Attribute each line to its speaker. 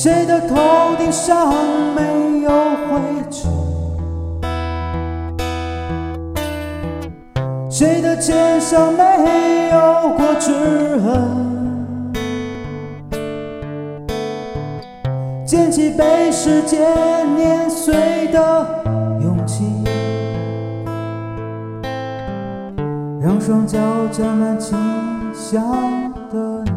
Speaker 1: 谁的头顶上没有灰尘？谁的肩上没有过齿痕？捡起被时间碾碎的勇气，让双脚沾满清香的。